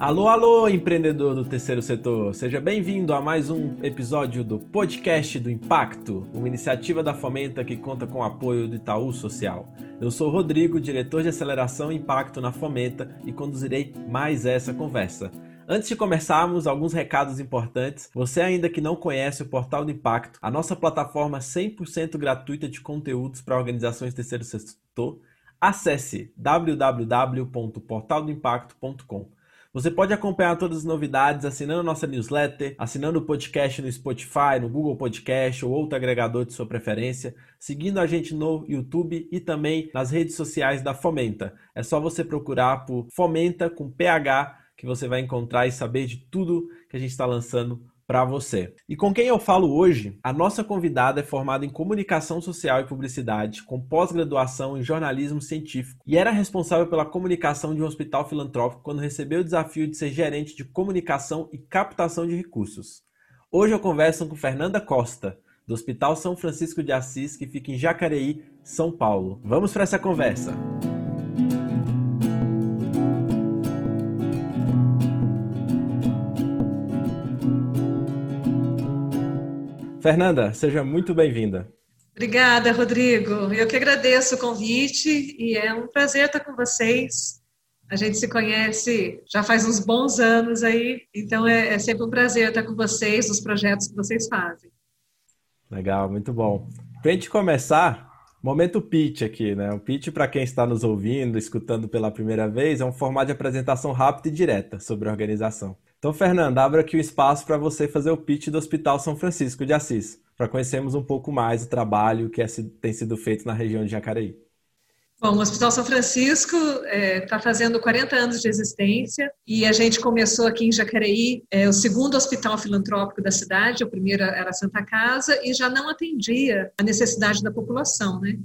Alô, alô, empreendedor do terceiro setor. Seja bem-vindo a mais um episódio do Podcast do Impacto, uma iniciativa da Fomenta que conta com o apoio do Itaú Social. Eu sou Rodrigo, diretor de aceleração e impacto na Fomenta e conduzirei mais essa conversa. Antes de começarmos, alguns recados importantes. Você ainda que não conhece o Portal do Impacto, a nossa plataforma 100% gratuita de conteúdos para organizações terceiro setor, acesse www.portaldoimpacto.com. Você pode acompanhar todas as novidades assinando nossa newsletter, assinando o podcast no Spotify, no Google Podcast ou outro agregador de sua preferência, seguindo a gente no YouTube e também nas redes sociais da Fomenta. É só você procurar por Fomenta com PH que você vai encontrar e saber de tudo que a gente está lançando para você. E com quem eu falo hoje, a nossa convidada é formada em comunicação social e publicidade, com pós-graduação em jornalismo científico, e era responsável pela comunicação de um hospital filantrópico quando recebeu o desafio de ser gerente de comunicação e captação de recursos. Hoje eu converso com Fernanda Costa, do Hospital São Francisco de Assis, que fica em Jacareí, São Paulo. Vamos para essa conversa. Fernanda, seja muito bem-vinda. Obrigada, Rodrigo. Eu que agradeço o convite e é um prazer estar com vocês. A gente se conhece já faz uns bons anos aí, então é, é sempre um prazer estar com vocês, nos projetos que vocês fazem. Legal, muito bom. Para a gente começar, momento pitch aqui, né? O pitch, para quem está nos ouvindo, escutando pela primeira vez, é um formato de apresentação rápida e direta sobre a organização. Então, Fernanda, abra aqui o espaço para você fazer o pitch do Hospital São Francisco de Assis, para conhecermos um pouco mais o trabalho que é, tem sido feito na região de Jacareí. Bom, o Hospital São Francisco está é, tá fazendo 40 anos de existência e a gente começou aqui em Jacareí, é, o segundo hospital filantrópico da cidade, o primeiro era Santa Casa e já não atendia a necessidade da população, né?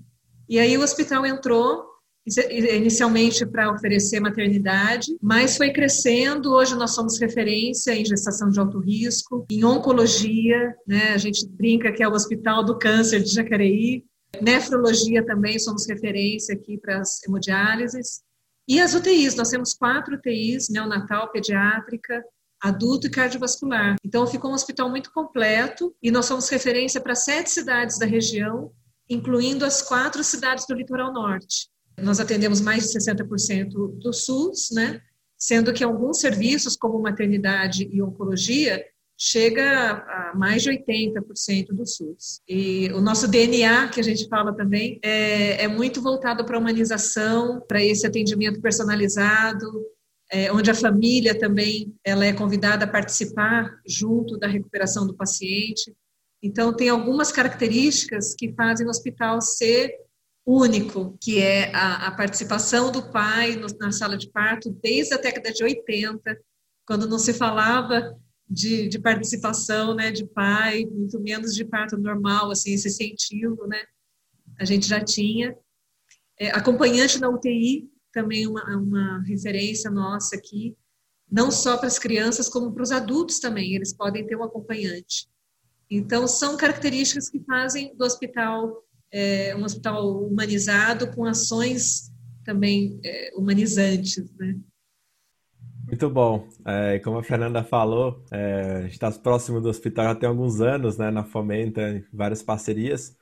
E aí o hospital entrou inicialmente para oferecer maternidade, mas foi crescendo. Hoje nós somos referência em gestação de alto risco, em oncologia, né? A gente brinca que é o Hospital do Câncer de Jacareí. Nefrologia também somos referência aqui para as hemodiálises. E as UTIs, nós temos quatro UTIs, neonatal, pediátrica, adulto e cardiovascular. Então ficou um hospital muito completo e nós somos referência para sete cidades da região, incluindo as quatro cidades do litoral norte. Nós atendemos mais de 60% do SUS, né? Sendo que alguns serviços, como maternidade e oncologia, chega a mais de 80% do SUS. E o nosso DNA, que a gente fala também, é, é muito voltado para a humanização, para esse atendimento personalizado, é, onde a família também ela é convidada a participar junto da recuperação do paciente. Então, tem algumas características que fazem o hospital ser único, que é a, a participação do pai no, na sala de parto desde a década de 80, quando não se falava de, de, participação né, de pai, muito menos de parto normal, assim, esse incentivo, né? A gente já tinha. É, acompanhante na UTI, também uma, uma referência nossa aqui, não só para as crianças, como para os adultos também, eles podem ter um acompanhante. Então, são características que fazem do hospital é, um hospital humanizado com ações também é, humanizantes, né? Muito bom. É, como a Fernanda falou, é, a gente está próximo do hospital já tem alguns anos, né, na Fomenta, várias parcerias.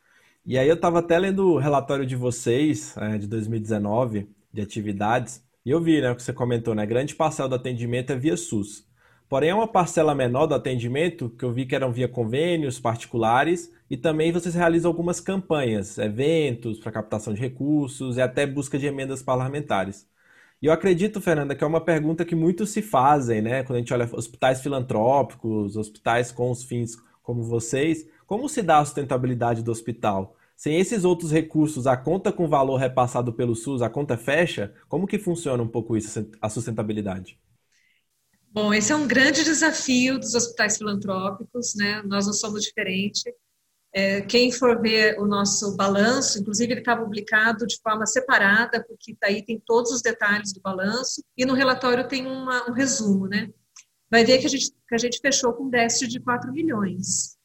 E aí eu estava até lendo o relatório de vocês, é, de 2019, de atividades, e eu vi, né, o que você comentou, né, grande parcela do atendimento é via SUS. Porém, é uma parcela menor do atendimento, que eu vi que eram via convênios particulares, e também vocês realizam algumas campanhas, eventos para captação de recursos e até busca de emendas parlamentares. E eu acredito, Fernanda, que é uma pergunta que muitos se fazem, né? Quando a gente olha hospitais filantrópicos, hospitais com os fins como vocês, como se dá a sustentabilidade do hospital? Sem esses outros recursos, a conta com valor repassado pelo SUS, a conta fecha? Como que funciona um pouco isso, a sustentabilidade? Bom, esse é um grande desafio dos hospitais filantrópicos, né? Nós não somos diferentes. É, quem for ver o nosso balanço, inclusive ele está publicado de forma separada, porque daí tem todos os detalhes do balanço, e no relatório tem uma, um resumo, né? Vai ver que a, gente, que a gente fechou com déficit de 4 milhões.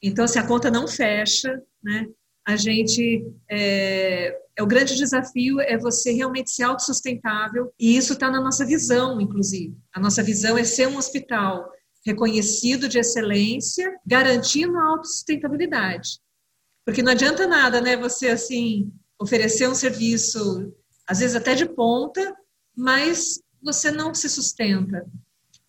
Então, se a conta não fecha, né, a gente é, é o grande desafio é você realmente ser autossustentável e isso está na nossa visão, inclusive. A nossa visão é ser um hospital reconhecido de excelência, garantindo a autossustentabilidade. Porque não adianta nada, né, você assim oferecer um serviço às vezes até de ponta, mas você não se sustenta.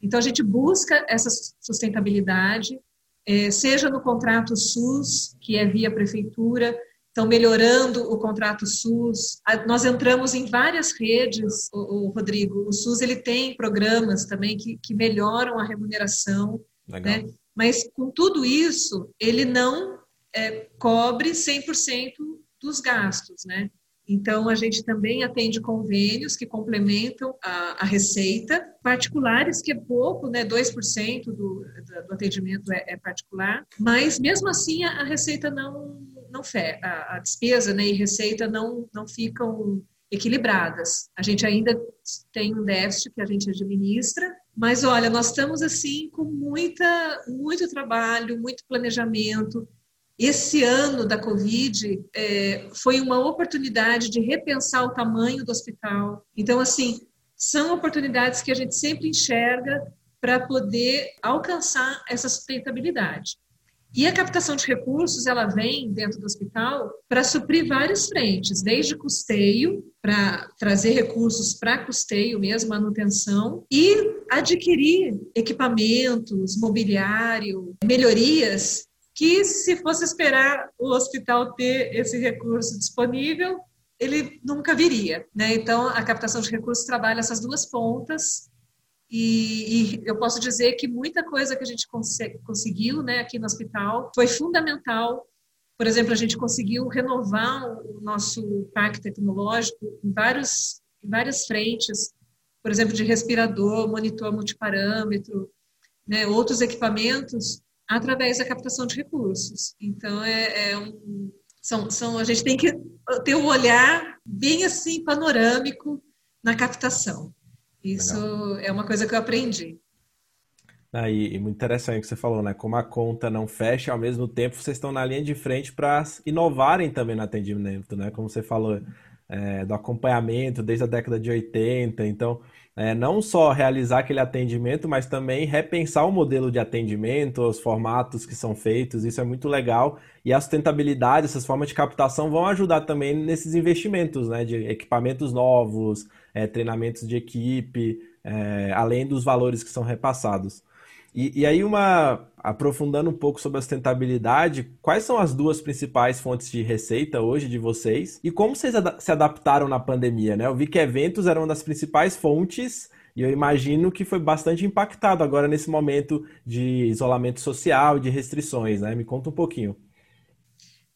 Então a gente busca essa sustentabilidade, é, seja no contrato SUS, que é via prefeitura, estão melhorando o contrato SUS. Nós entramos em várias redes, o, o Rodrigo. O SUS ele tem programas também que, que melhoram a remuneração. Né? Mas com tudo isso, ele não é, cobre 100% dos gastos, né? Então, a gente também atende convênios que complementam a, a receita, particulares, que é pouco, né? 2% do, do atendimento é, é, particular, mas mesmo assim a, a receita não, não a, a, despesa né, e receita não, não ficam equilibradas. A gente ainda tem um déficit que a gente administra, mas olha, nós estamos assim com muita, muito trabalho, muito planejamento, esse ano da Covid é, foi uma oportunidade de repensar o tamanho do hospital. Então, assim, são oportunidades que a gente sempre enxerga para poder alcançar essa sustentabilidade. E a captação de recursos, ela vem dentro do hospital para suprir várias frentes, desde custeio, para trazer recursos para custeio mesmo, manutenção, e adquirir equipamentos, mobiliário, melhorias que se fosse esperar o hospital ter esse recurso disponível, ele nunca viria. Né? Então, a captação de recursos trabalha essas duas pontas, e, e, eu posso dizer que muita coisa que a gente conseguiu né, aqui no hospital foi fundamental. Por exemplo, a gente conseguiu renovar o nosso parque tecnológico em, vários, em várias frentes, por exemplo, de respirador, monitor multiparâmetro, né, outros equipamentos através da captação de recursos. Então, é, é um, são, são, a gente tem que ter um olhar bem assim panorâmico na captação. Isso Legal. é uma coisa que eu aprendi. Ah, e, e, muito interessante o que você falou, né? Como a conta não fecha, ao mesmo tempo vocês estão na linha de frente para inovarem também no atendimento, né? Como você falou, é, do acompanhamento desde a década de 80. Então, é, não só realizar aquele atendimento, mas também repensar o modelo de atendimento, os formatos que são feitos, isso é muito legal. E a sustentabilidade, essas formas de captação vão ajudar também nesses investimentos, né, de equipamentos novos, é, treinamentos de equipe, é, além dos valores que são repassados. E, e, aí, uma aprofundando um pouco sobre a sustentabilidade, quais são as duas principais fontes de receita hoje de vocês e como vocês ad se adaptaram na pandemia, né? Eu vi que eventos eram uma das principais fontes e eu imagino que foi bastante impactado agora nesse momento de isolamento social, de restrições, né? Me conta um pouquinho.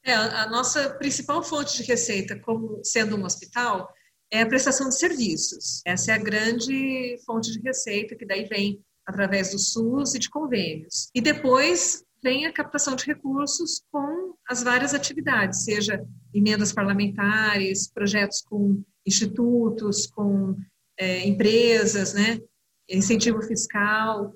É, a nossa principal fonte de receita, como sendo um hospital, é a prestação de serviços. Essa é a grande fonte de receita que daí vem através do SUS e de convênios. E depois vem a captação de recursos com as várias atividades, seja emendas parlamentares, projetos com institutos, com é, empresas, né? incentivo fiscal.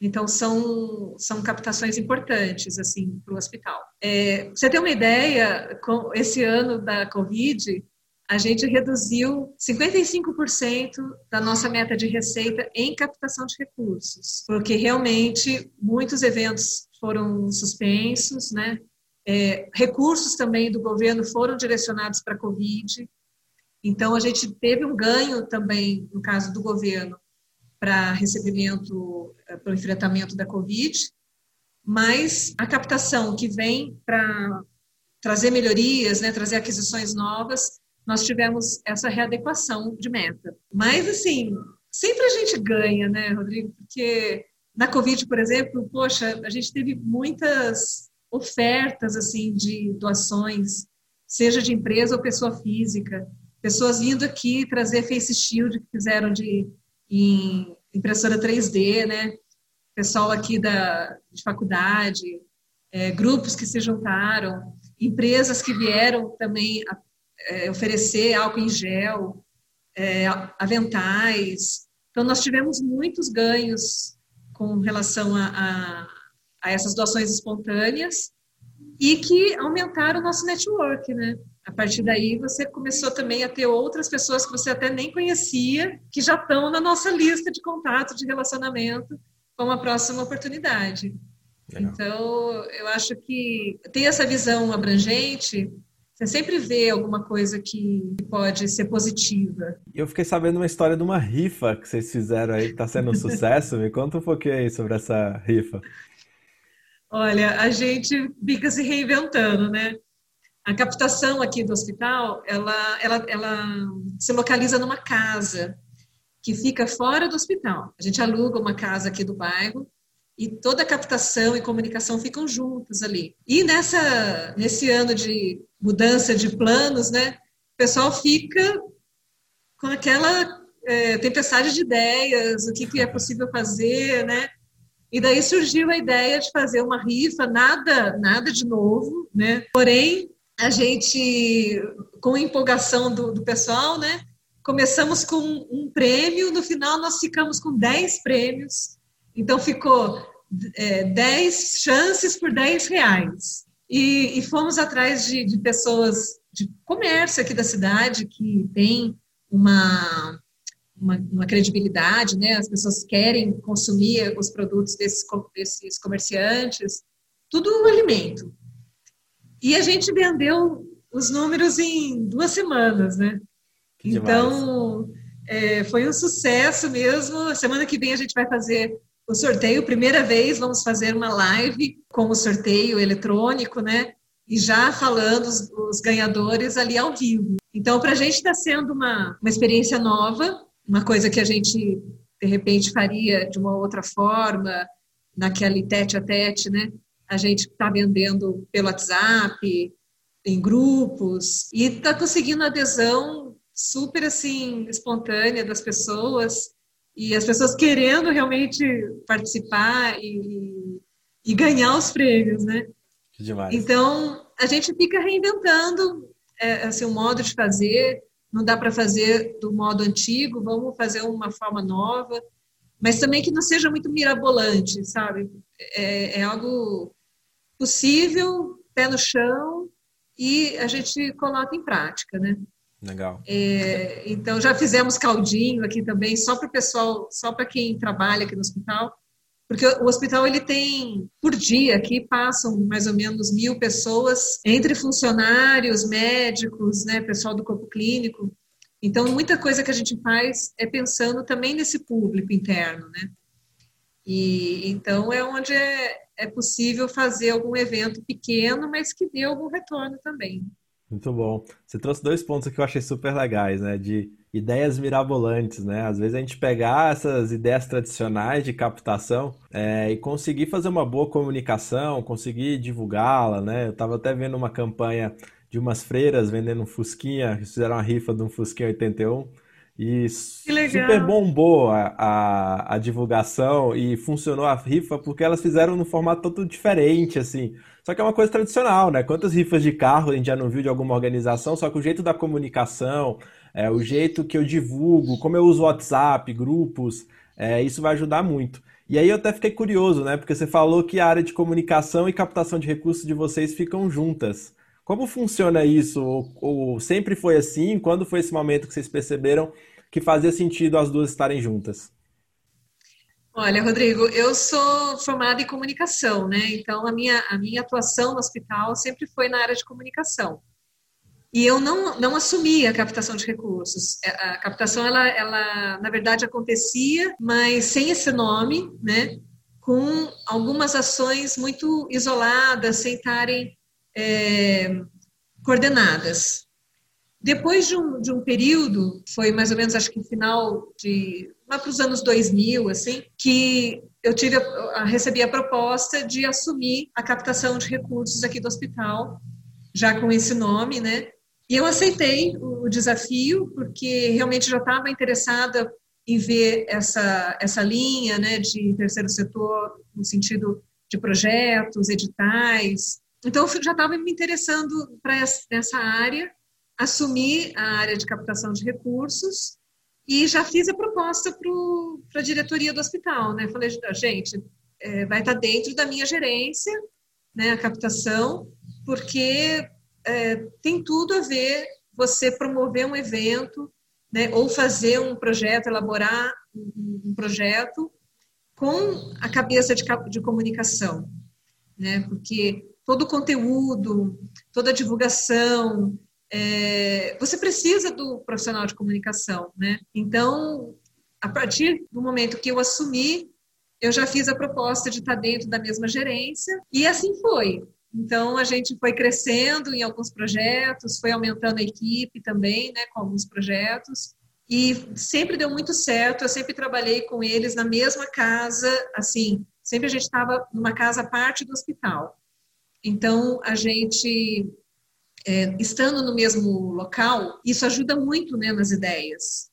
Então, são, são captações importantes, assim, para o hospital. É, você tem uma ideia, com esse ano da Covid, a gente reduziu 55% da nossa meta de receita em captação de recursos, porque realmente muitos eventos foram suspensos, né? É, recursos também do governo foram direcionados para a Covid. Então, a gente teve um ganho também, no caso do governo, para recebimento, eh, para o enfrentamento da Covid, mas a captação que vem para trazer melhorias, né, trazer aquisições novas, nós tivemos essa readequação de meta. Mas, assim, sempre a gente ganha, né, Rodrigo? Porque na Covid, por exemplo, poxa, a gente teve muitas ofertas, assim, de doações, seja de empresa ou pessoa física. Pessoas vindo aqui trazer face shield que fizeram de em impressora 3D, né? Pessoal aqui da, de faculdade, é, grupos que se juntaram, empresas que vieram também é, oferecer álcool em gel, é, aventais. Então, nós tivemos muitos ganhos com relação a, a, a, essas doações espontâneas e que aumentaram o nosso network, né? A partir daí, você começou também a ter outras pessoas que você até nem conhecia, que já estão na nossa lista de contato, de relacionamento, com uma próxima oportunidade. Legal. Então, eu acho que ter essa visão abrangente você sempre vê alguma coisa que pode ser positiva. Eu fiquei sabendo uma história de uma rifa que vocês fizeram aí, que está sendo um sucesso. Me conta um pouquinho aí sobre essa rifa. Olha, a gente fica se reinventando, né? A captação aqui do hospital, ela, ela, ela se localiza numa casa que fica fora do hospital. A gente aluga uma casa aqui do bairro e toda a captação e comunicação ficam juntas ali. E nessa nesse ano de mudança de planos, né, o pessoal fica com aquela é, tempestade de ideias, o que, que é possível fazer, né? E daí surgiu a ideia de fazer uma rifa, nada, nada de novo, né? Porém, a gente, com a empolgação do, do pessoal, né? Começamos com um prêmio, no final nós ficamos com 10 prêmios. Então ficou é, 10 chances por 10 reais. E, e fomos atrás de, de, pessoas de comércio aqui da cidade que tem uma, uma, uma, credibilidade, né? As pessoas querem consumir os produtos desses, desses comerciantes, tudo um alimento. E a gente vendeu os números em duas semanas, né? Então, é, foi um sucesso mesmo. Semana que vem a gente vai fazer o sorteio. Primeira vez vamos fazer uma live com o sorteio eletrônico, né? E já falando os, os ganhadores ali ao vivo. Então, para a gente está sendo uma, uma experiência nova, uma coisa que a gente, de repente, faria de uma outra forma, naquele tete a tete, né? A gente está vendendo pelo WhatsApp, em grupos, e está conseguindo adesão super, assim, espontânea das pessoas e as pessoas querendo realmente participar e, e ganhar os prêmios, né? Que demais. Então, a gente fica reinventando é, assim, o modo de fazer, não dá para fazer do modo antigo, vamos fazer uma forma nova, mas também que não seja muito mirabolante, sabe? É, é algo possível, pé no chão, e a gente coloca em prática, né? Legal. É, então já fizemos caldinho aqui também, só para o pessoal, só para quem trabalha aqui no hospital, porque o hospital ele tem por dia aqui passam mais ou menos mil pessoas entre funcionários, médicos, né, pessoal do corpo clínico. Então muita coisa que a gente faz é pensando também nesse público interno, né? E então é onde é, é possível fazer algum evento pequeno, mas que dê algum retorno também. Muito bom. Você trouxe dois pontos que eu achei super legais, né? De ideias mirabolantes, né? Às vezes a gente pegar essas ideias tradicionais de captação é, e conseguir fazer uma boa comunicação, conseguir divulgá-la, né? Eu estava até vendo uma campanha de umas freiras vendendo um Fusquinha, fizeram uma rifa de um Fusquinha 81 e super bombou a, a, a, divulgação e funcionou a rifa porque elas fizeram num formato todo diferente, assim. Só que é uma coisa tradicional, né? Quantas rifas de carro a gente já não viu de alguma organização, só que o jeito da comunicação, é, o jeito que eu divulgo, como eu uso WhatsApp, grupos, é, isso vai ajudar muito. E aí eu até fiquei curioso, né? Porque você falou que a área de comunicação e captação de recursos de vocês ficam juntas. Como funciona isso? Ou, ou, sempre foi assim? Quando foi esse momento que vocês perceberam que fazia sentido as duas estarem juntas? Olha, Rodrigo, eu sou formada em comunicação, né? Então a minha, a minha atuação no hospital sempre foi na área de comunicação. E eu não, não assumi a captação de recursos. É, a captação, ela, ela, na verdade, acontecia, mas sem esse nome, né? Com algumas ações muito isoladas, sem estarem é, coordenadas. Depois de um, de um período, foi mais ou menos, acho que final de. lá para os anos 2000, assim, que eu tive a, recebi a proposta de assumir a captação de recursos aqui do hospital, já com esse nome, né? E eu aceitei o desafio, porque realmente já estava interessada em ver essa, essa linha né, de terceiro setor, no sentido de projetos, editais, então, eu já estava me interessando para essa área, assumi a área de captação de recursos e já fiz a proposta para a diretoria do hospital. Né? Falei, gente, é, vai estar tá dentro da minha gerência, né, a captação, porque é, tem tudo a ver você promover um evento, né, ou fazer um projeto, elaborar um, um projeto com a cabeça de, de comunicação, né, porque todo o conteúdo, toda a divulgação, é, você precisa do profissional de comunicação, né? Então, a partir do momento que eu assumi, eu já fiz a proposta de estar dentro da mesma gerência e assim foi. Então, a gente foi crescendo em alguns projetos, foi aumentando a equipe também, né, com alguns projetos. E sempre deu muito certo, eu sempre trabalhei com eles na mesma casa, assim, sempre a gente estava numa casa parte do hospital. Então, a gente, é, estando no mesmo local, isso ajuda muito né, nas ideias.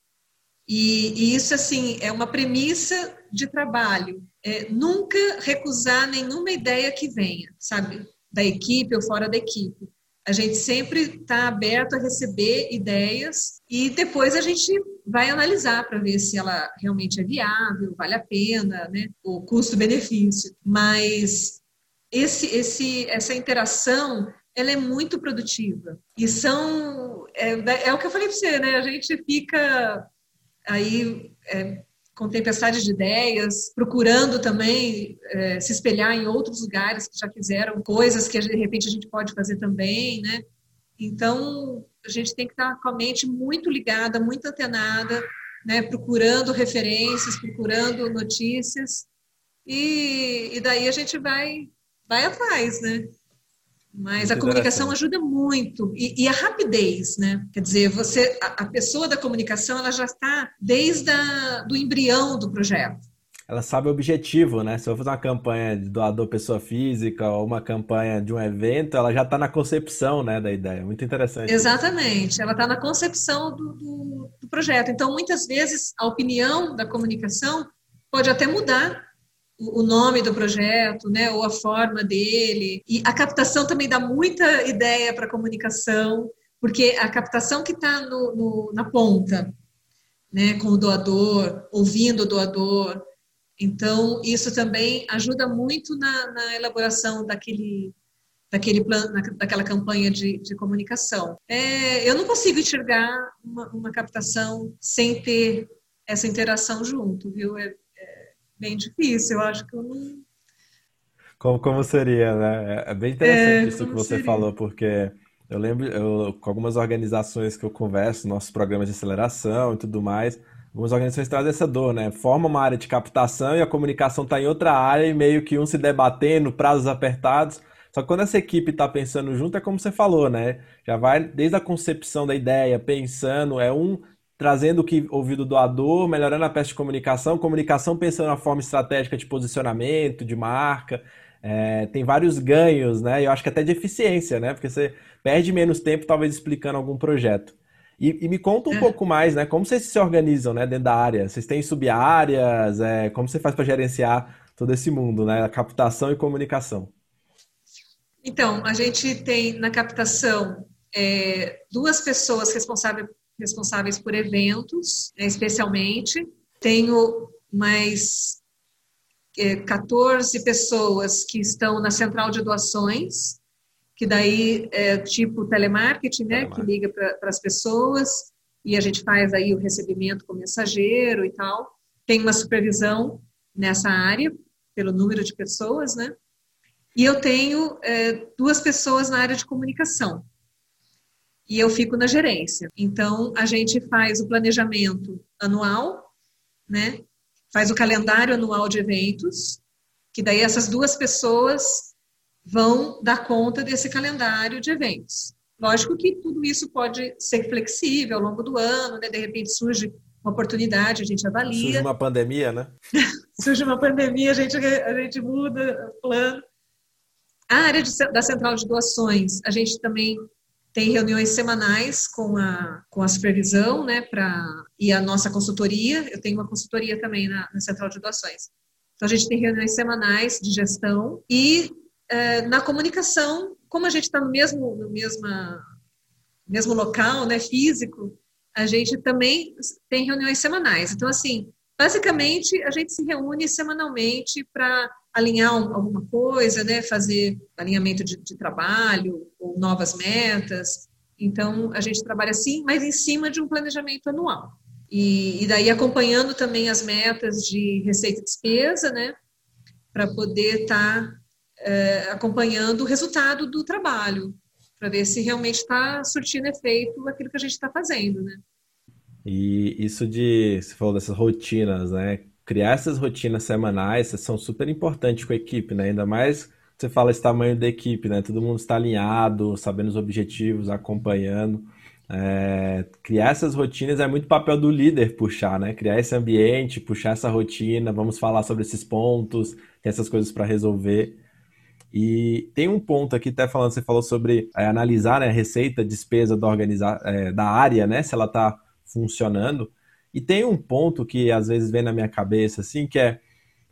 E, e isso, assim, é uma premissa de trabalho. É, nunca recusar nenhuma ideia que venha, sabe? Da equipe ou fora da equipe. A gente sempre está aberto a receber ideias e depois a gente vai analisar para ver se ela realmente é viável, vale a pena, né? O custo-benefício. Mas esse, esse, essa interação ela é muito produtiva. E são. É, é o que eu falei para você, né? A gente fica aí é, com tempestade de ideias, procurando também é, se espelhar em outros lugares que já fizeram coisas que de repente a gente pode fazer também, né? Então, a gente tem que estar com a mente muito ligada, muito antenada, né? Procurando referências, procurando notícias. E, e daí a gente vai vai atrás, né? Mas a comunicação ajuda muito e, e, a rapidez, né? Quer dizer, você, a, a pessoa da comunicação, ela já está desde a, do embrião do projeto. Ela sabe o objetivo, né? Se eu fazer uma campanha de doador pessoa física ou uma campanha de um evento, ela já está na concepção, né, da ideia. Muito interessante. Exatamente. Ela está na concepção do, do, do projeto. Então, muitas vezes a opinião da comunicação pode até mudar o nome do projeto, né, ou a forma dele. E a captação também dá muita ideia para a comunicação, porque a captação que está na ponta, né, com o doador, ouvindo o doador. Então, isso também ajuda muito na, na elaboração daquele, daquele plano, daquela campanha de, de comunicação. É, eu não consigo enxergar uma, uma captação sem ter essa interação junto, viu? É, bem difícil. Eu acho que eu não. Como, como seria, né? É, é bem interessante é, isso que você seria? falou, porque eu lembro, eu, com algumas organizações que eu converso, nossos programas de aceleração e tudo mais, algumas organizações trazem essa dor, né? Forma uma área de captação e a comunicação está em outra área e meio que um se debatendo, prazos apertados. Só que quando essa equipe está pensando junto, é como você falou, né? Já vai desde a concepção da ideia, pensando, é um trazendo o que ouviu do doador, melhorando a peça de comunicação, comunicação pensando na forma estratégica de posicionamento, de marca. É, tem vários ganhos, né? Eu acho que até de eficiência, né? Porque você perde menos tempo, talvez, explicando algum projeto. E, e me conta um é. pouco mais, né? Como vocês se organizam, né? Dentro da área? Vocês têm sub-áreas? É, como você faz para gerenciar todo esse mundo, né? A captação e comunicação. Então, a gente tem na captação é, duas pessoas responsáveis responsáveis por eventos, né, especialmente. Tenho mais é, 14 pessoas que estão na central de doações, que daí é tipo telemarketing, né, telemarketing. que liga para as pessoas e a gente faz aí o recebimento com mensageiro e tal. Tem uma supervisão nessa área pelo número de pessoas, né? E eu tenho é, duas pessoas na área de comunicação, e eu fico na gerência. Então, a gente faz o planejamento anual, né? Faz o calendário anual de eventos, que daí essas duas pessoas vão dar conta desse calendário de eventos. Lógico que tudo isso pode ser flexível ao longo do ano, né? De repente surge uma oportunidade, a gente avalia. Surge uma pandemia, né? surge uma pandemia, a gente, a gente muda o plano. A área de, da central de doações, a gente também tem reuniões semanais com a, com a supervisão, né, pra, e a nossa consultoria, eu tenho uma consultoria também na, na Central de Doações. Então, a gente tem reuniões semanais de gestão e é, na comunicação, como a gente está no mesmo, no mesma, mesmo local, né, físico, a gente também tem reuniões semanais. Então, assim, basicamente, a gente se reúne semanalmente para alinhar alguma coisa, né, fazer alinhamento de, de trabalho ou novas metas. Então, a gente trabalha assim, mas em cima de um planejamento anual. E, e daí acompanhando também as metas de receita e despesa, né, para poder estar tá, é, acompanhando o resultado do trabalho, para ver se realmente está surtindo efeito aquilo que a gente está fazendo, né. E isso de, você falou dessas rotinas, né? Criar essas rotinas semanais são super importantes com a equipe, né? Ainda mais você fala esse tamanho da equipe, né? Todo mundo está alinhado, sabendo os objetivos, acompanhando. É, criar essas rotinas é muito papel do líder puxar, né? Criar esse ambiente, puxar essa rotina, vamos falar sobre esses pontos, tem essas coisas para resolver. E tem um ponto aqui, até falando, você falou sobre é, analisar né, a receita, despesa da, organiza é, da área, né? Se ela está funcionando. E tem um ponto que às vezes vem na minha cabeça, assim, que é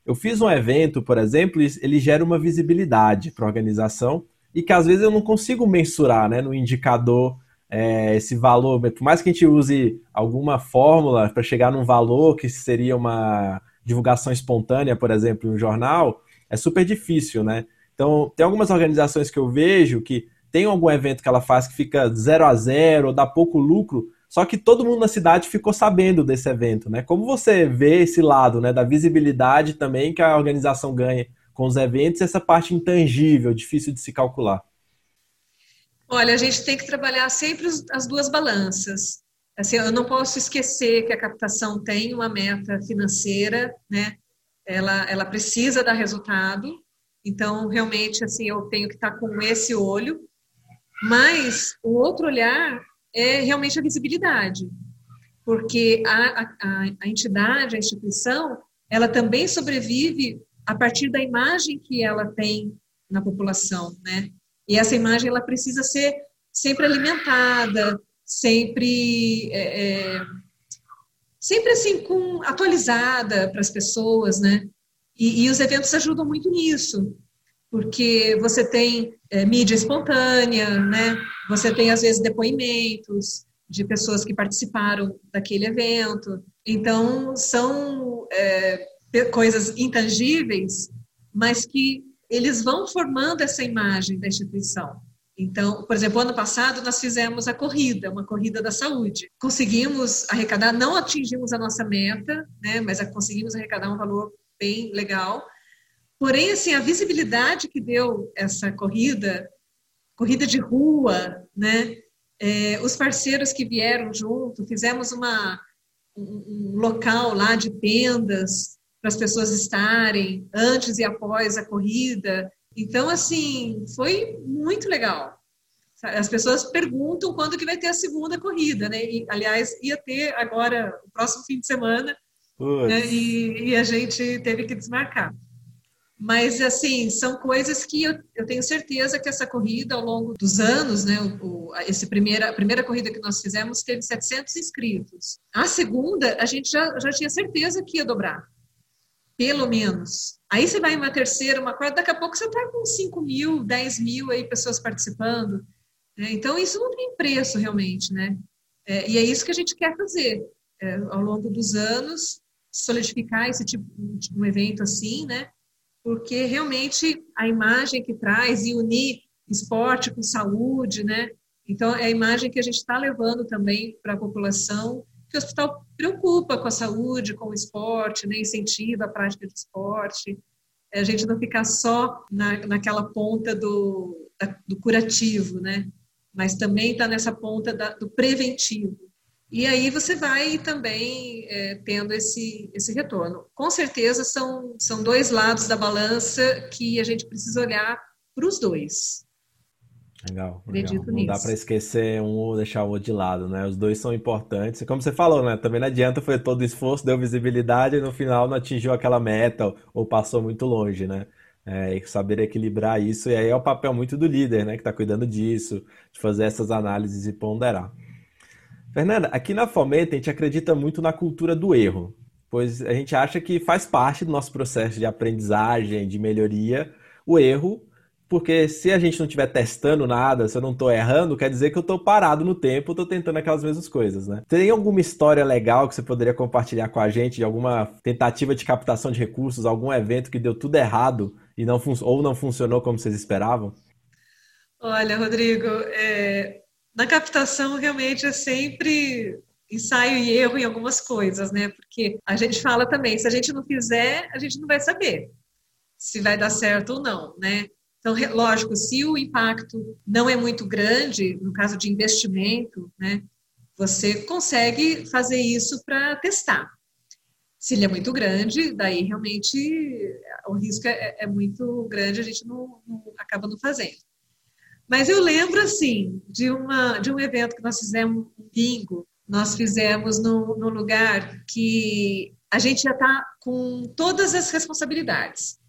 eu fiz um evento, por exemplo, e ele gera uma visibilidade para a organização e que às vezes eu não consigo mensurar né, no indicador é, esse valor. Por mais que a gente use alguma fórmula para chegar num valor que seria uma divulgação espontânea, por exemplo, em um jornal, é super difícil, né? Então, tem algumas organizações que eu vejo que tem algum evento que ela faz que fica zero a zero ou dá pouco lucro, só que todo mundo na cidade ficou sabendo desse evento, né? Como você vê esse lado, né, da visibilidade também que a organização ganha com os eventos, essa parte intangível, difícil de se calcular? Olha, a gente tem que trabalhar sempre as duas balanças. Assim, eu não posso esquecer que a captação tem uma meta financeira, né? Ela, ela precisa dar resultado. Então, realmente, assim, eu tenho que estar com esse olho. Mas o outro olhar é realmente a visibilidade, porque a, a, a entidade, a instituição, ela também sobrevive a partir da imagem que ela tem na população, né? E essa imagem ela precisa ser sempre alimentada, sempre é, é sempre assim com atualizada para as pessoas, né? E, e, os eventos ajudam muito nisso, porque você tem é, mídia espontânea, né? Você tem, às vezes, depoimentos de pessoas que participaram daquele evento. Então, são é, coisas intangíveis, mas que eles vão formando essa imagem da instituição. Então, por exemplo, ano passado nós fizemos a corrida, uma corrida da saúde. Conseguimos arrecadar, não atingimos a nossa meta, né, mas conseguimos arrecadar um valor bem legal. Porém, assim, a visibilidade que deu essa corrida corrida de rua, né? É, os parceiros que vieram junto, fizemos uma, um, um local lá de tendas para as pessoas estarem antes e após a corrida. Então, assim, foi muito legal. As pessoas perguntam quando que vai ter a segunda corrida, né? E, aliás, ia ter agora, o próximo fim de semana, né? e, e a gente teve que desmarcar. Mas, assim, são coisas que eu, eu, tenho certeza que essa corrida, ao longo dos anos, né, o, esse primeira, a primeira corrida que nós fizemos teve 700 inscritos. A segunda, a gente já, já tinha certeza que ia dobrar, pelo menos. Aí você vai em uma terceira, uma quarta, daqui a pouco você está com 5 mil, 10 mil aí pessoas participando. Né? Então, isso não tem preço, realmente, né? É, e é isso que a gente quer fazer, é, ao longo dos anos, solidificar esse tipo um evento assim, né? Porque realmente a imagem que traz e unir esporte com saúde, né? Então, é a imagem que a gente está levando também para a população, que o hospital preocupa com a saúde, com o esporte, né? incentiva a prática de esporte, é a gente não ficar só na, naquela ponta do, da, do curativo, né? Mas também está nessa ponta da, do preventivo. E aí você vai também é, tendo esse, esse retorno. Com certeza são, são dois lados da balança que a gente precisa olhar para os dois. Legal, legal. Não nisso. dá para esquecer um ou deixar o outro de lado, né? Os dois são importantes. Como você falou, né? Também não adianta foi todo o esforço, deu visibilidade e no final não atingiu aquela meta ou passou muito longe, né? É, saber equilibrar isso, e aí é o papel muito do líder, né? Que está cuidando disso, de fazer essas análises e ponderar. Fernanda, aqui na Fomenta a gente acredita muito na cultura do erro, pois a gente acha que faz parte do nosso processo de aprendizagem, de melhoria, o erro, porque se a gente não estiver testando nada, se eu não estou errando, quer dizer que eu estou parado no tempo, estou tentando aquelas mesmas coisas, né? Tem alguma história legal que você poderia compartilhar com a gente de alguma tentativa de captação de recursos, algum evento que deu tudo errado e não ou não funcionou como vocês esperavam? Olha, Rodrigo, é, na captação realmente é sempre ensaio e erro em algumas coisas, né? Porque a gente fala também, se a gente não fizer, a gente não vai saber se vai dar certo ou não, né? Então, lógico, se o impacto não é muito grande, no caso de investimento, né, você consegue fazer isso para testar. Se ele é muito grande, daí realmente o risco é, é muito grande, a gente não, não, acaba não fazendo. Mas eu lembro, assim, de, uma, de um evento que nós fizemos, um bingo, nós fizemos no lugar que a gente já está com todas as responsabilidades.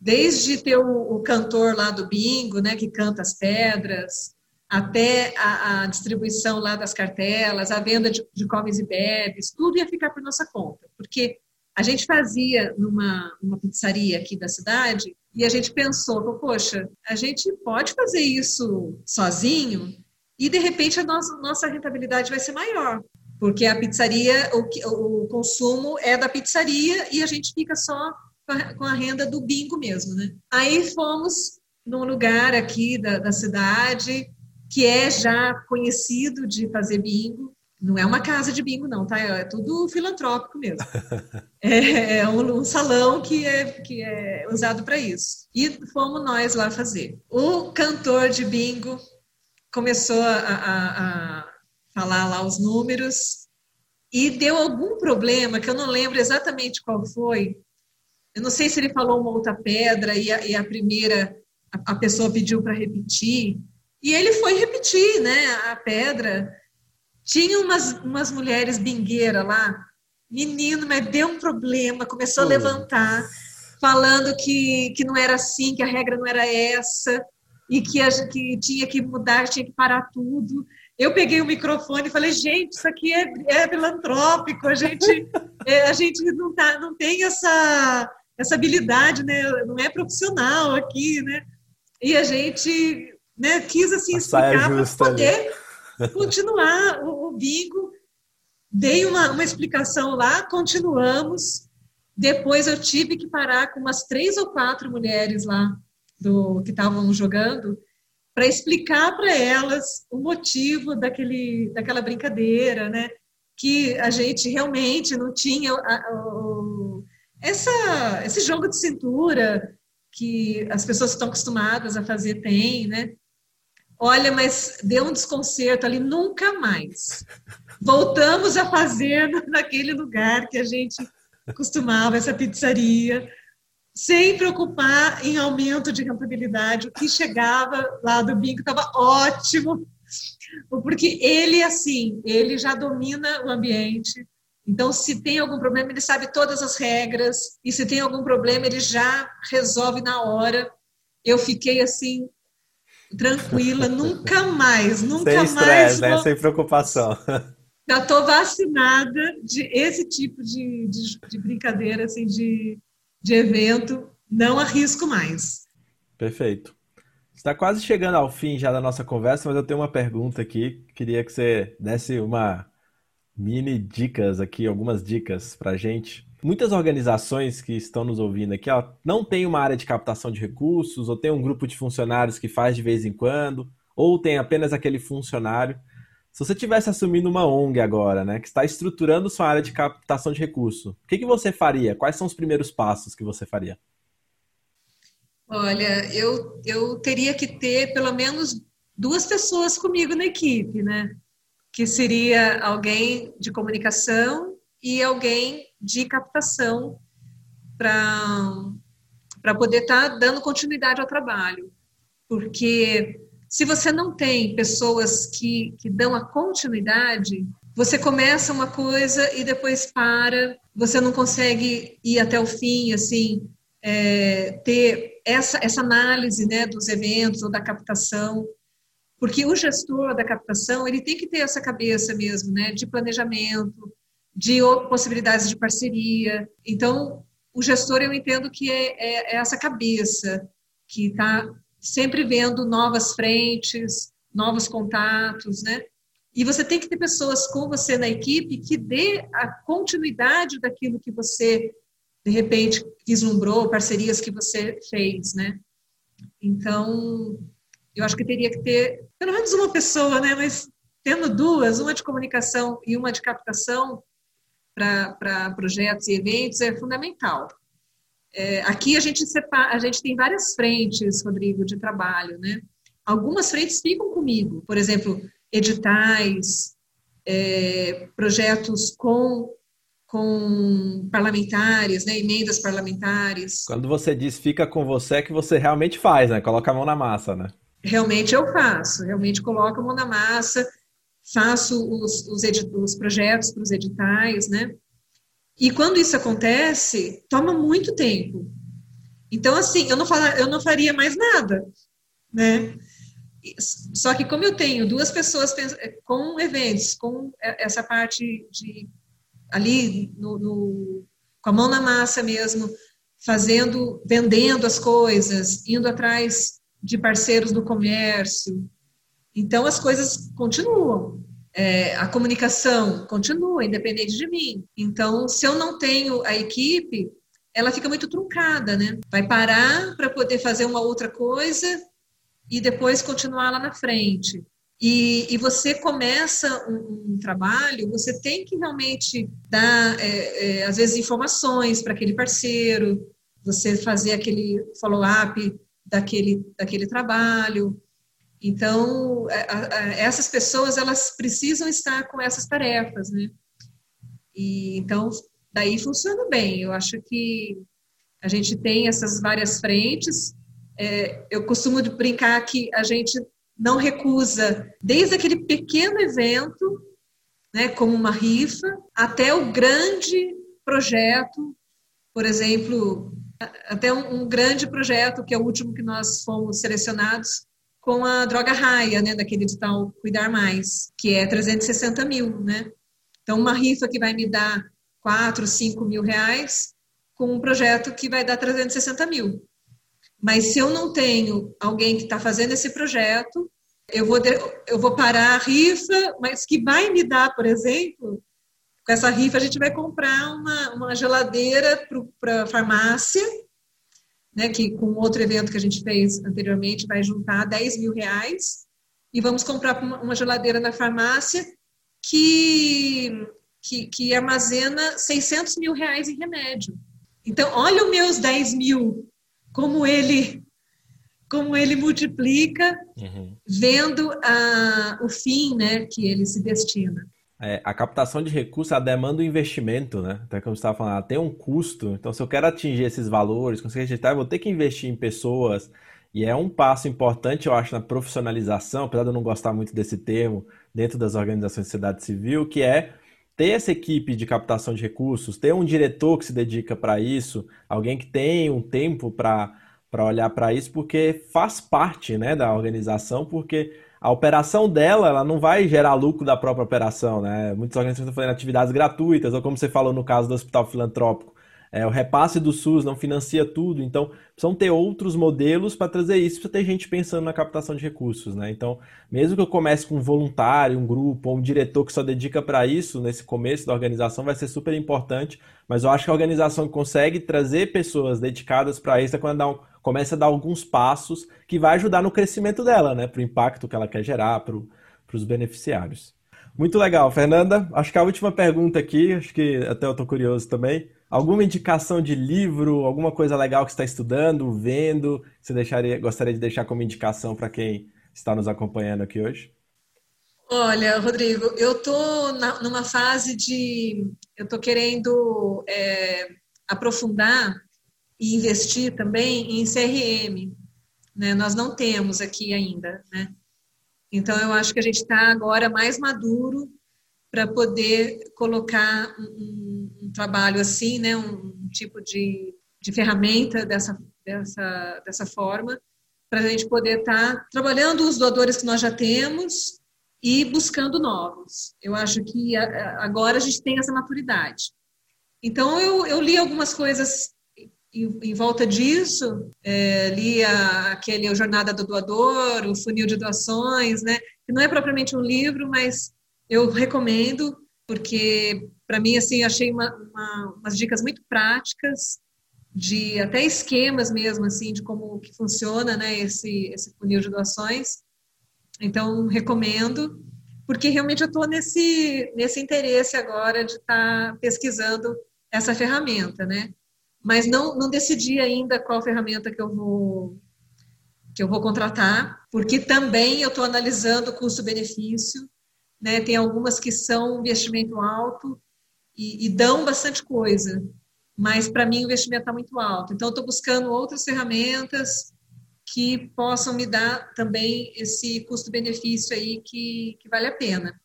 Desde ter o, o, cantor lá do bingo, né, que canta as pedras, até a, a distribuição lá das cartelas, a venda de, de, comes e bebes, tudo ia ficar por nossa conta, porque a gente fazia numa uma pizzaria aqui da cidade e a gente pensou, poxa, a gente pode fazer isso sozinho e de repente a nossa, nossa rentabilidade vai ser maior, porque a pizzaria, o, o consumo é da pizzaria e a gente fica só com a renda do bingo mesmo, né? Aí fomos num lugar aqui da, da cidade que é já conhecido de fazer bingo. Não é uma casa de bingo, não, tá? É tudo filantrópico mesmo. É, é um, um, salão que é, que é usado para isso. E fomos nós lá fazer. O cantor de bingo começou a, a, a falar lá os números e deu algum problema, que eu não lembro exatamente qual foi, eu não sei se ele falou uma outra pedra e a, e a primeira a, a pessoa pediu para repetir. E ele foi repetir, né? A pedra. Tinha umas, umas mulheres bingueiras lá. Menino, mas deu um problema, começou a levantar, falando que, que não era assim, que a regra não era essa, e que, a, que tinha que mudar, tinha que parar tudo. Eu peguei o microfone e falei, gente, isso aqui é, é filantrópico, a gente, é, a gente não, tá, não tem essa, essa habilidade, né? Não é profissional aqui, né? E a gente né, quis assim explicar para poder ali. Continuar o, o bingo. Dei uma, uma explicação lá, continuamos. Depois eu tive que parar com umas três ou quatro mulheres lá do que estavam jogando para explicar para elas o motivo daquele, daquela brincadeira, né? Que a gente realmente não tinha a, a, essa, esse jogo de cintura que as pessoas estão acostumadas a fazer têm, né? Olha, mas deu um desconcerto ali, nunca mais. Voltamos a fazer naquele lugar que a gente costumava, essa pizzaria, sem preocupar em aumento de rentabilidade. O que chegava lá do bingo estava ótimo, porque ele, assim, ele já domina o ambiente, então, se tem algum problema, ele sabe todas as regras, e se tem algum problema, ele já resolve na hora. Eu fiquei assim, tranquila, nunca mais, nunca Sem mais. Né? Sem preocupação. Já estou vacinada de esse tipo de, de, de brincadeira, assim, de, de evento, não arrisco mais. Perfeito. Está quase chegando ao fim já da nossa conversa, mas eu tenho uma pergunta aqui. Queria que você desse uma mini dicas aqui, algumas dicas para gente. Muitas organizações que estão nos ouvindo aqui, ó, não tem uma área de captação de recursos, ou tem um grupo de funcionários que faz de vez em quando, ou tem apenas aquele funcionário. Se você tivesse assumindo uma ONG agora, né, que está estruturando sua área de captação de recurso, o que, que você faria? Quais são os primeiros passos que você faria? Olha, eu, eu teria que ter pelo menos duas pessoas comigo na equipe, né? que seria alguém de comunicação e alguém de captação para poder estar tá dando continuidade ao trabalho. Porque se você não tem pessoas que, que dão a continuidade, você começa uma coisa e depois para, você não consegue ir até o fim, assim, é, ter essa, essa análise né, dos eventos ou da captação. Porque o gestor da captação, ele tem que ter essa cabeça mesmo, né, de planejamento, de possibilidades de parceria. Então, o gestor, eu entendo que é, é, é essa cabeça que está sempre vendo novas frentes, novos contatos, né? E você tem que ter pessoas com você na equipe que dê a continuidade daquilo que você, de repente, vislumbrou, parcerias que você fez, né? Então, eu acho que teria que ter pelo menos uma pessoa, né? Mas tendo duas, uma de comunicação e uma de captação para projetos e eventos, é fundamental. É, aqui a gente, separa, a gente tem várias frentes, Rodrigo, de trabalho, né? Algumas frentes ficam comigo, por exemplo, editais, é, projetos com, com parlamentares, né, emendas parlamentares. Quando você diz fica com você, é que você realmente faz, né? Coloca a mão na massa, né? Realmente eu faço, realmente coloco a mão na massa, faço os, os, os projetos para os editais, né? E quando isso acontece, toma muito tempo. Então, assim, eu não, fala, eu não faria mais nada, né? Só que como eu tenho duas pessoas com eventos, com essa parte de ali no, no, com a mão na massa mesmo, fazendo, vendendo as coisas, indo atrás de parceiros do comércio. Então as coisas continuam. É, a comunicação continua, independente de mim. Então, se eu não tenho a equipe, ela fica muito truncada, né? Vai parar para poder fazer uma outra coisa e depois continuar lá na frente. E, e você começa um, um, trabalho, você tem que realmente dar, é, é, às vezes, informações para aquele parceiro, você fazer aquele follow-up daquele, daquele trabalho. Então, a, a, essas pessoas, elas precisam estar com essas tarefas, né? E, então, daí funciona bem. Eu acho que a gente tem essas várias frentes, é, eu costumo brincar que a gente não recusa, desde aquele pequeno evento, né, como uma rifa, até o grande projeto, por exemplo, até um, um, grande projeto, que é o último que nós fomos selecionados, com a droga raia, né, daquele edital Cuidar Mais, que é 360 mil, né? Então, uma rifa que vai me dar 4, 5 mil reais, com um projeto que vai dar 360 mil. Mas se eu não tenho alguém que está fazendo esse projeto, eu vou, eu vou parar a rifa, mas que vai me dar, por exemplo, com essa rifa a gente vai comprar uma, uma geladeira para a farmácia, né, que com outro evento que a gente fez anteriormente vai juntar 10 mil reais, e vamos comprar uma, geladeira na farmácia que, que, que armazena 600 mil reais em remédio. Então, olha os meus 10 mil como ele como ele multiplica, uhum. vendo a, o fim né, que ele se destina. É, a captação de recursos, a demanda do investimento, né? Até como você estava falando, tem um custo. Então, se eu quero atingir esses valores, conseguir acreditar, eu vou ter que investir em pessoas. E é um passo importante, eu acho, na profissionalização, apesar de eu não gostar muito desse termo, dentro das organizações de sociedade civil, que é ter essa equipe de captação de recursos, ter um diretor que se dedica para isso, alguém que tem um tempo para olhar para isso, porque faz parte né, da organização, porque a operação dela ela não vai gerar lucro da própria operação. Né? Muitas organizações estão fazendo atividades gratuitas, ou como você falou no caso do Hospital Filantrópico, é, o repasse do SUS não financia tudo, então precisam ter outros modelos para trazer isso, para ter gente pensando na captação de recursos. Né? Então, mesmo que eu comece com um voluntário, um grupo, ou um diretor que só dedica para isso nesse começo da organização, vai ser super importante, mas eu acho que a organização consegue trazer pessoas dedicadas para isso é quando dá um, começa a dar alguns passos que vai ajudar no crescimento dela, né? para o impacto que ela quer gerar, para os beneficiários. Muito legal, Fernanda. Acho que a última pergunta aqui, acho que até eu estou curioso também. Alguma indicação de livro, alguma coisa legal que está estudando, vendo, você deixaria, gostaria de deixar como indicação para quem está nos acompanhando aqui hoje? Olha, Rodrigo, eu estou numa fase de. Eu estou querendo é, aprofundar e investir também em CRM. Né? Nós não temos aqui ainda. Né? Então, eu acho que a gente está agora mais maduro para poder colocar um, um, trabalho assim, né, um tipo de, de ferramenta dessa, dessa, dessa forma, para a gente poder estar tá trabalhando os doadores que nós já temos e buscando novos. Eu acho que agora a gente tem essa maturidade. Então, eu, eu li algumas coisas em, volta disso, é, li a, aquele a Jornada do Doador, o Funil de Doações, né? Que não é propriamente um livro, mas eu recomendo, porque para mim, assim, achei uma, uma, umas dicas muito práticas, de até esquemas mesmo, assim, de como que funciona, né, esse, esse funil de doações. Então, recomendo, porque realmente eu estou nesse, nesse interesse agora de estar tá pesquisando essa ferramenta, né? Mas não, não decidi ainda qual ferramenta que eu vou que eu vou contratar, porque também eu estou analisando custo-benefício, né? Tem algumas que são investimento alto e, e dão bastante coisa, mas para mim o investimento está muito alto. Então, estou buscando outras ferramentas que possam me dar também esse custo-benefício aí que, que vale a pena.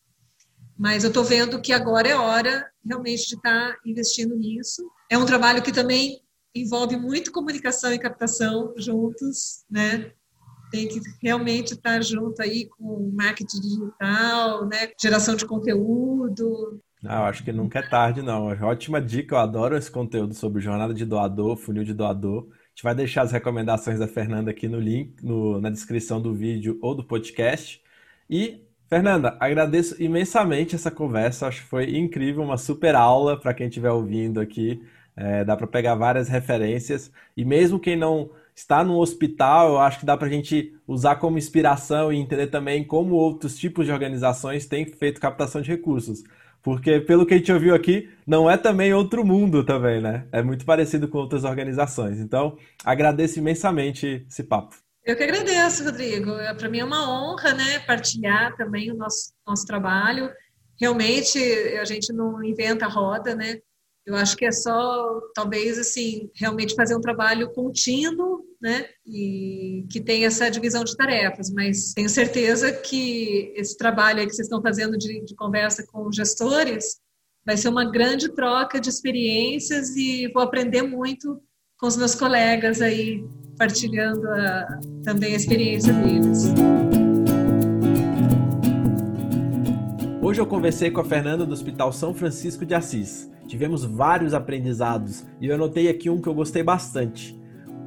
Mas eu estou vendo que agora é hora realmente de estar tá investindo nisso. É um trabalho que também envolve muito comunicação e captação juntos, né? Tem que realmente estar junto aí com marketing digital, né? Geração de conteúdo. Não, acho que nunca é tarde, não. Ótima dica, eu adoro esse conteúdo sobre jornada de doador, funil de doador. A gente vai deixar as recomendações da Fernanda aqui no link, no, na descrição do vídeo ou do podcast. E Fernanda, agradeço imensamente essa conversa, acho que foi incrível, uma super aula para quem estiver ouvindo aqui. É, dá para pegar várias referências e mesmo quem não está no hospital, eu acho que dá para a gente usar como inspiração e entender também como outros tipos de organizações têm feito captação de recursos. Porque, pelo que a gente ouviu aqui, não é também outro mundo também, né? É muito parecido com outras organizações. Então, agradeço imensamente esse papo. Eu que agradeço, Rodrigo. É, Para mim é uma honra, né, partilhar também o nosso, nosso trabalho. Realmente, a gente não inventa roda, né? Eu acho que é só, talvez, assim, realmente fazer um trabalho contínuo, né? E que tenha essa divisão de tarefas. Mas tenho certeza que esse trabalho aí que vocês estão fazendo de, de conversa com gestores vai ser uma grande troca de experiências e vou aprender muito com os meus colegas aí partilhando a, também a experiência deles. Hoje eu conversei com a Fernanda do Hospital São Francisco de Assis. Tivemos vários aprendizados e eu anotei aqui um que eu gostei bastante.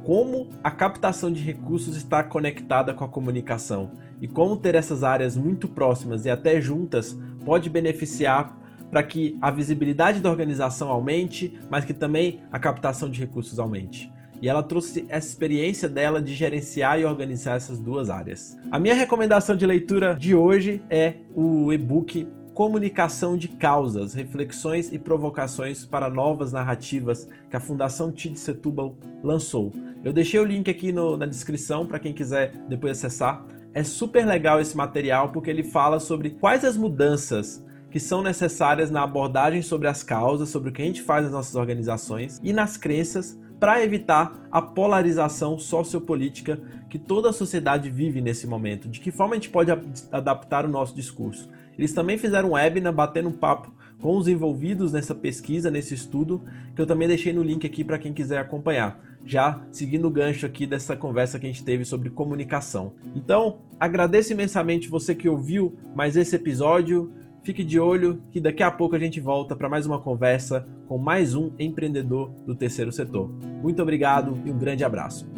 Como a captação de recursos está conectada com a comunicação e como ter essas áreas muito próximas e até juntas pode beneficiar para que a visibilidade da organização aumente, mas que também a captação de recursos aumente e ela trouxe essa experiência dela de gerenciar e organizar essas duas áreas. A minha recomendação de leitura de hoje é o e-book Comunicação de Causas, Reflexões e Provocações para Novas Narrativas que a Fundação Tid Setúbal lançou. Eu deixei o link aqui no, na descrição para quem quiser depois acessar. É super legal esse material porque ele fala sobre quais as mudanças que são necessárias na abordagem sobre as causas, sobre o que a gente faz nas nossas organizações e nas crenças para evitar a polarização sociopolítica que toda a sociedade vive nesse momento. De que forma a gente pode adaptar o nosso discurso? Eles também fizeram um webinar batendo um papo com os envolvidos nessa pesquisa, nesse estudo, que eu também deixei no link aqui para quem quiser acompanhar. Já seguindo o gancho aqui dessa conversa que a gente teve sobre comunicação. Então, agradeço imensamente você que ouviu mais esse episódio. Fique de olho que daqui a pouco a gente volta para mais uma conversa com mais um empreendedor do terceiro setor. Muito obrigado e um grande abraço.